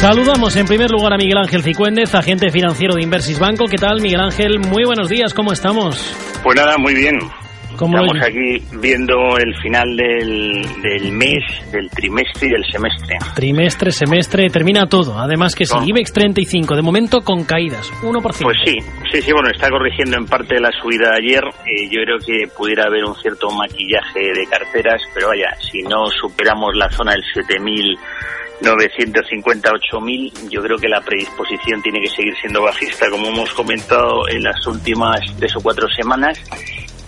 Saludamos en primer lugar a Miguel Ángel Cicuéndez, agente financiero de Inversis Banco. ¿Qué tal, Miguel Ángel? Muy buenos días, ¿cómo estamos? Pues nada, muy bien. ¿Cómo Estamos lo- aquí viendo el final del, del mes, del trimestre y del semestre. Trimestre, semestre, termina todo. Además que sí. IBEX 35, de momento con caídas, 1%. Pues sí, sí, sí, bueno, está corrigiendo en parte la subida de ayer. Eh, yo creo que pudiera haber un cierto maquillaje de carteras, pero vaya, si no superamos la zona del 7.958.000, yo creo que la predisposición tiene que seguir siendo bajista, como hemos comentado en las últimas tres o cuatro semanas.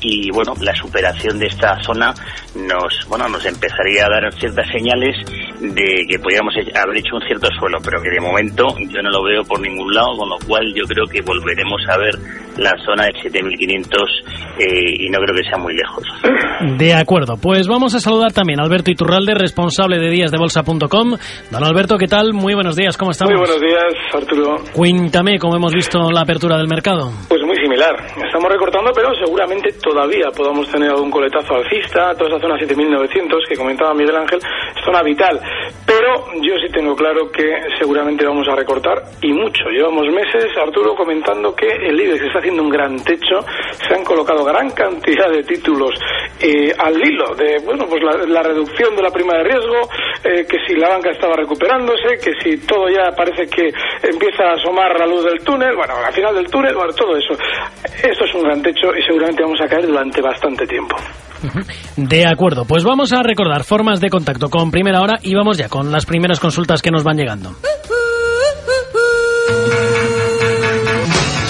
y bueno la superación de esta zona nos bueno nos empezaría a dar ciertas señales de que podríamos haber hecho un cierto suelo pero que de momento yo no lo veo por ningún lado con lo cual yo creo que volveremos a ver la zona de 7500 eh, y no creo que sea muy lejos De acuerdo, pues vamos a saludar también a Alberto Iturralde, responsable de díasdebolsa.com. Don Alberto, ¿qué tal? Muy buenos días, ¿cómo estamos? Muy buenos días, Arturo. Cuéntame cómo hemos visto la apertura del mercado. Pues muy similar. Estamos recortando, pero seguramente todavía podamos tener algún coletazo alcista. Toda esa zona 7.900 que comentaba Miguel Ángel, es zona vital. Pero yo sí tengo claro que seguramente vamos a recortar y mucho. Llevamos meses, Arturo, comentando que el IBEX está haciendo un gran techo. Se han colocado gran cantidad de títulos eh, al hilo de bueno pues la, la reducción de la prima de riesgo, eh, que si la banca estaba recuperándose, que si todo ya parece que empieza a asomar la luz del túnel, bueno, al final del túnel, bueno, todo eso. Esto es un gran techo y seguramente vamos a caer durante bastante tiempo. De acuerdo, pues vamos a recordar formas de contacto con primera hora y vamos ya con las primeras consultas que nos van llegando.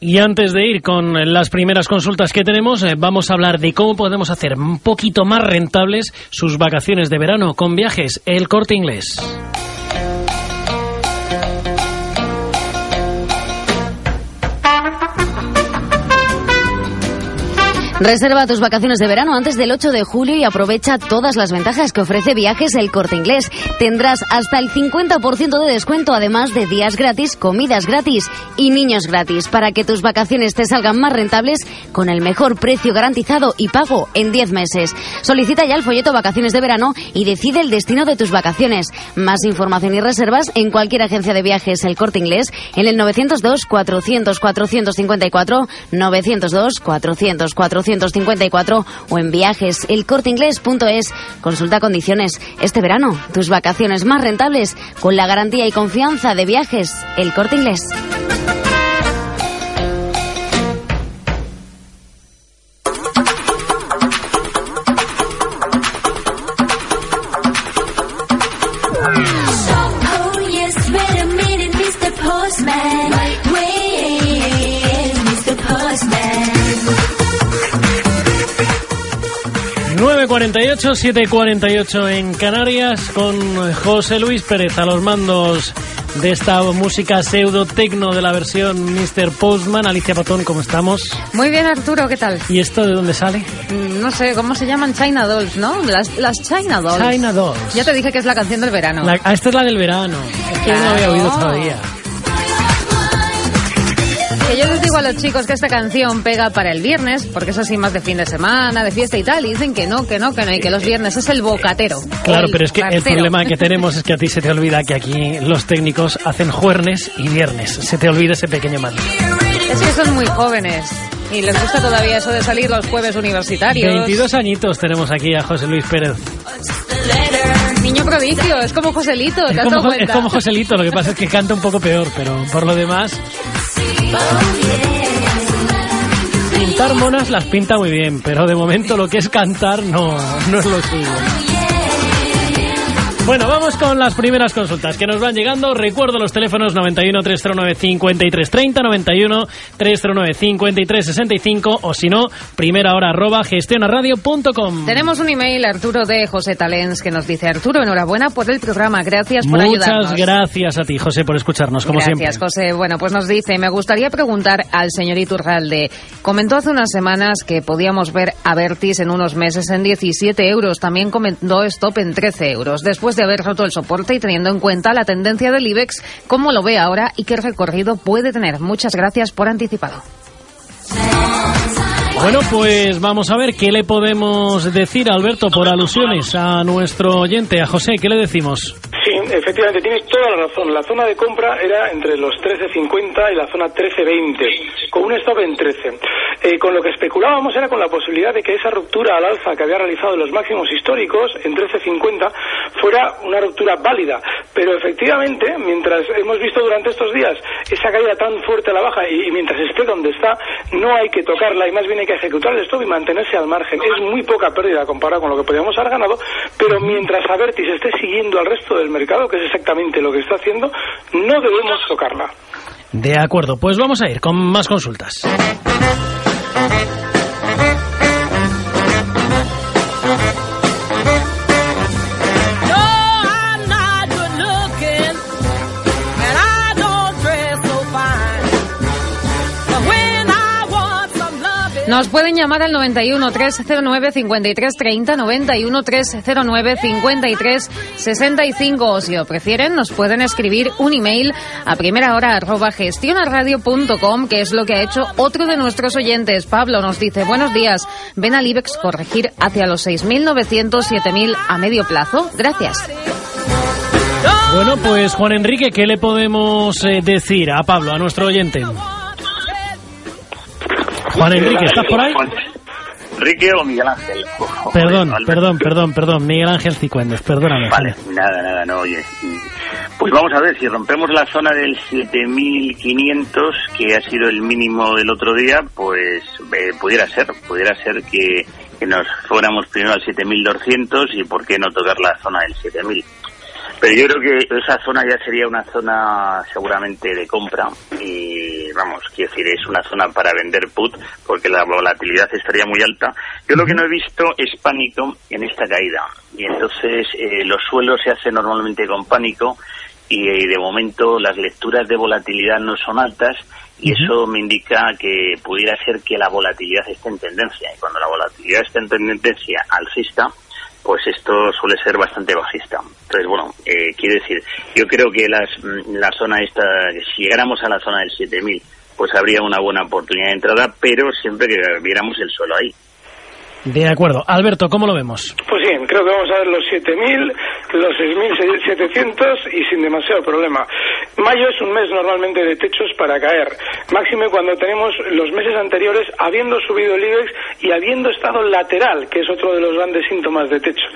Y antes de ir con las primeras consultas que tenemos, eh, vamos a hablar de cómo podemos hacer un poquito más rentables sus vacaciones de verano con viajes El Corte Inglés. Reserva tus vacaciones de verano antes del 8 de julio y aprovecha todas las ventajas que ofrece Viajes El Corte Inglés. Tendrás hasta el 50% de descuento, además de días gratis, comidas gratis y niños gratis, para que tus vacaciones te salgan más rentables con el mejor precio garantizado y pago en 10 meses. Solicita ya el folleto Vacaciones de Verano y decide el destino de tus vacaciones. Más información y reservas en cualquier agencia de viajes El Corte Inglés en el 902 400 454 902 400 454 o en viajes elcorteingles.es. Consulta condiciones. Este verano, tus vacaciones más rentables con la garantía y confianza de viajes El Corte Inglés. 9.48, 7.48 en Canarias con José Luis Pérez a los mandos de esta música pseudo tecno de la versión Mr. Postman. Alicia Patón, ¿cómo estamos? Muy bien, Arturo, ¿qué tal? ¿Y esto de dónde sale? Mm, No sé, ¿cómo se llaman? China Dolls, ¿no? Las, las China Dolls. China Dolls. Ya te dije que es la canción del verano. La- ah, esta es la del verano. Es que no había oído todavía. Que yo les digo a los chicos que esta canción pega para el viernes, porque es así más de fin de semana, de fiesta y tal, y dicen que no, que no, que no, y que los viernes es el bocatero. Claro, El pero es que el problema que tenemos es que a ti se te olvida que aquí los técnicos hacen jueves y viernes. Se te olvida ese pequeño matiz. Es que son muy jóvenes y les gusta todavía eso de salir los jueves universitarios. 22 añitos tenemos aquí a José Luis Pérez. Niño prodigio, es como Joselito, ¿te Es has como, dado Jo- es como Joselito, lo que pasa es que canta un poco peor, pero por lo demás... Pintar monas las pinta muy bien, pero de momento lo que es cantar no, no es lo suyo. Bueno, vamos con las primeras consultas que nos van llegando. Recuerdo los teléfonos 91 309 53 30, 91 309 53 65 o si no, primera hora arroba gestionaradio.com. Tenemos un email, Arturo de José Talens, que nos dice, Arturo, enhorabuena por el programa, gracias por Muchas ayudarnos. gracias a ti, José, por escucharnos, como Gracias, siempre. José. Bueno, pues nos dice, me gustaría preguntar al señor Iturralde. Comentó hace unas semanas que podíamos ver a Vertis en unos meses en 17 euros. También comentó Stop en 13 euros. Después de haber roto el soporte y teniendo en cuenta la tendencia del IBEX, cómo lo ve ahora y qué recorrido puede tener. Muchas gracias por anticipado. Bueno, pues vamos a ver qué le podemos decir, Alberto, por alusiones a nuestro oyente, a José. ¿Qué le decimos? Sí, efectivamente, tienes toda la razón. La zona de compra era entre los 13.50 y la zona 13.20, con un stop en 13. Eh, con lo que especulábamos era con la posibilidad de que esa ruptura al alza que había realizado en los máximos históricos, en 13.50, fuera una ruptura válida. Pero efectivamente, mientras hemos visto durante estos días esa caída tan fuerte a la baja y, mientras esté donde está, no hay que tocarla y más bien hay que ejecutar el stop y mantenerse al margen. Es muy poca pérdida comparado con lo que podríamos haber ganado, pero mientras Avertis esté siguiendo al resto del mercado, que es exactamente lo que está haciendo, no debemos tocarla. De acuerdo, pues vamos a ir con más consultas. Nos pueden llamar al 91 309 53 30, 91 309 53 65 o si lo prefieren nos pueden escribir un email a primera hora arroba gestionaradio.com que es lo que ha hecho otro de nuestros oyentes. Pablo nos dice, buenos días, ven al IBEX corregir hacia los 6.900, 7.000 a medio plazo. Gracias. Bueno, pues Juan Enrique, ¿qué le podemos eh, decir a Pablo, a nuestro oyente? Juan Enrique, ¿estás por ahí? Enrique o Miguel Ángel. Perdón, perdón, perdón, perdón. Miguel Ángel Cicuendes, perdóname. Vale, nada, nada, no, oye. Pues vamos a ver, si rompemos la zona del 7500, que ha sido el mínimo del otro día, pues eh, pudiera ser, pudiera ser que, que nos fuéramos primero al 7200 y por qué no tocar la zona del 7000. Pero yo creo que esa zona ya sería una zona seguramente de compra vamos, quiero decir, es una zona para vender put porque la volatilidad estaría muy alta. Yo lo que no he visto es pánico en esta caída. Y entonces eh, los suelos se hacen normalmente con pánico y, eh, de momento las lecturas de volatilidad no son altas y eso me indica que pudiera ser que la volatilidad esté en tendencia. Y cuando la volatilidad está en tendencia alcista pues esto suele ser bastante bajista. Entonces, bueno, eh, quiero decir, yo creo que las, mm, la zona esta, si llegáramos a la zona del 7000, pues habría una buena oportunidad de entrada, pero siempre que viéramos el suelo ahí. De acuerdo. Alberto, ¿cómo lo vemos? Pues sí, creo que vamos a ver los 7.000, los 6.700 y sin demasiado problema. Mayo es un mes normalmente de techos para caer, máxime cuando tenemos los meses anteriores habiendo subido el IBEX y habiendo estado lateral, que es otro de los grandes síntomas de techo.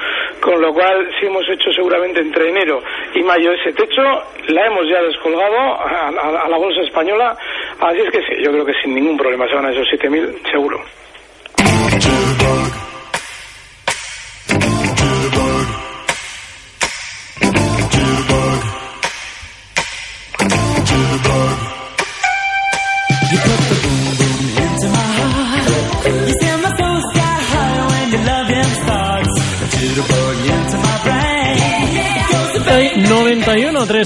Con lo cual, si hemos hecho seguramente entre enero y mayo ese techo, la hemos ya descolgado a, a- a la bolsa española, así es que sí, yo creo que sin ningún problema se van a esos 7.000 seguro.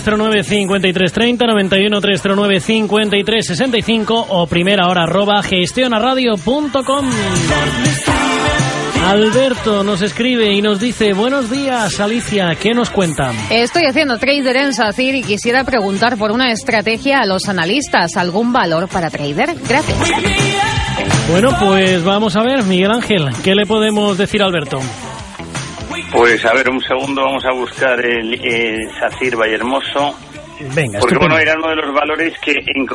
309 53 30, 91 309 53 65 o primera hora arroba gestionaradio.com. Alberto nos escribe y nos dice, buenos días Alicia, ¿qué nos cuentan? Estoy haciendo trader en SACIR y quisiera preguntar por una estrategia a los analistas. ¿Algún valor para trader? Gracias. Bueno, pues vamos a ver, Miguel Ángel, ¿qué le podemos decir a Alberto? Pues a ver, un segundo, vamos a buscar el, el SACIR Vallehermoso. Venga, Porque bueno, era uno de los valores que en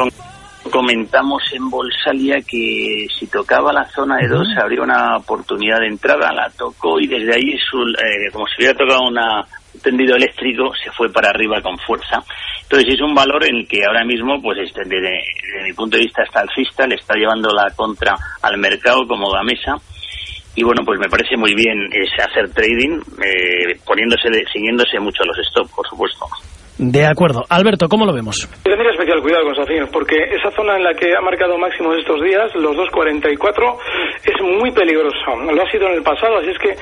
comentamos en Bolsalia que si tocaba la zona de 2 habría una oportunidad de entrada, la tocó y desde ahí, su- eh, como si hubiera tocado una, un tendido eléctrico, se fue para arriba con fuerza. Entonces es un valor en el que ahora mismo, pues este, desde, desde mi punto de vista está alcista, le está llevando la contra al mercado como Gamesa y bueno, pues me parece muy bien es hacer trading, eh, poniéndose, siguiéndose mucho a los stop, por supuesto. De acuerdo. Alberto, ¿cómo lo vemos? Yo tendría especial cuidado con Safin, porque esa zona en la que ha marcado máximos estos días, los 2.44, es muy peligrosa. Lo ha sido en el pasado, así es que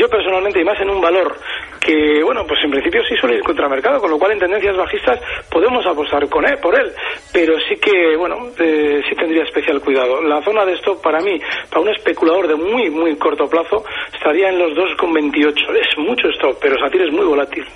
yo personalmente, y más en un valor que, bueno, pues en principio sí suele ir contra mercado, con lo cual en tendencias bajistas podemos apostar con él, por él, pero sí que, bueno, eh, sí tendría especial cuidado. La zona de stop para mí, para un especulador de muy, muy corto plazo, estaría en los 2.28. Es mucho stop, pero Safir es muy volátil.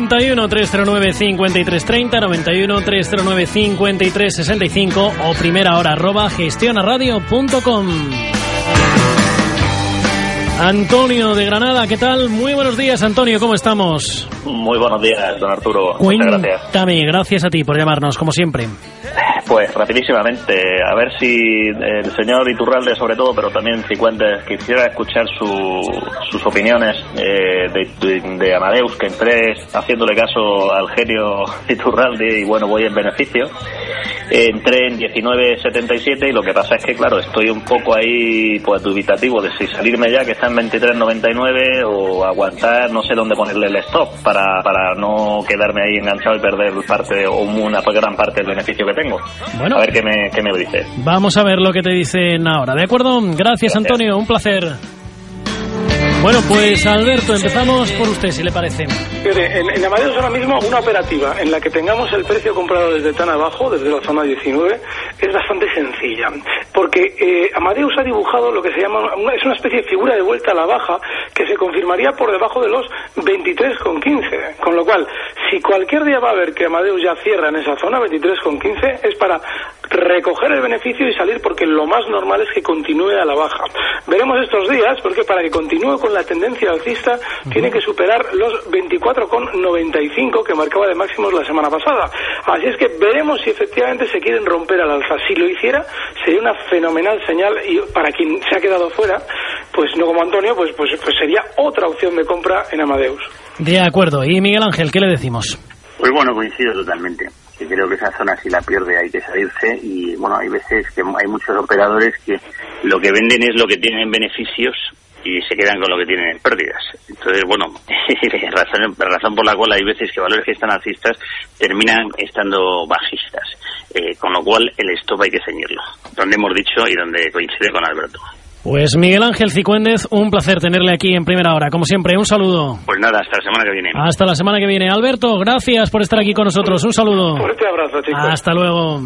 91 309 5330, 91 309 5365 o primera hora arroba gestionaradio.com. Antonio de Granada, ¿qué tal? Muy buenos días, Antonio, ¿cómo estamos? Muy buenos días, don Arturo. Muchas gracias. Cuéntame, gracias a ti por llamarnos, como siempre. Pues rapidísimamente, a ver si el señor Iturralde sobre todo, pero también Cicuentes, quisiera escuchar su, sus opiniones eh, de, de, Amadeus, que entré haciéndole caso al genio Iturralde y bueno, voy en beneficio. entré en 19.77 y lo que pasa es que, claro, estoy un poco ahí pues dubitativo de si salirme ya, que está en 23.99 o aguantar, no sé dónde ponerle el stop para, para no quedarme ahí enganchado y perder parte o una gran parte del beneficio que tengo. Bueno. A ver qué me, qué me dice. Vamos a ver lo que te dicen ahora. ¿De acuerdo? Gracias, Antonio. Un placer. Bueno, pues Alberto, empezamos por usted, si le parece. En, en Amadeus ahora mismo una operativa en la que tengamos el precio comprado desde tan abajo, desde la zona 19, es bastante sencilla. Porque eh, Amadeus ha dibujado lo que se llama, es una especie de figura de vuelta a la baja que se confirmaría por debajo de los 23,15. Con lo cual, si cualquier día va a ver que Amadeus ya cierra en esa zona, 23,15, es para recoger el beneficio y salir porque lo más normal es que continúe a la baja. Veremos estos días porque para que continúe con la tendencia alcista tiene que superar los 24,95 que marcaba de máximos la semana pasada. Así es que veremos si efectivamente se quieren romper al alza. Si lo hiciera sería una fenomenal señal y para quien se ha quedado fuera, pues no como Antonio, pues, pues, pues sería otra opción de compra en Amadeus. De acuerdo. ¿Y Miguel Ángel, qué le decimos? Pues bueno, coincido totalmente que creo que esa zona si la pierde hay que salirse y bueno, hay veces que hay muchos operadores que lo que venden es lo que tienen beneficios y se quedan con lo que tienen en pérdidas. Entonces, bueno, razón, razón por la cual hay veces que valores que están alcistas terminan estando bajistas, eh, con lo cual el stop hay que ceñirlo, donde hemos dicho y donde coincide con Alberto. Pues Miguel Ángel Cicuéndez, un placer tenerle aquí en primera hora. Como siempre, un saludo. Pues nada, hasta la semana que viene. Hasta la semana que viene. Alberto, gracias por estar aquí con nosotros. Un saludo. Fuerte abrazo, chicos. Hasta luego.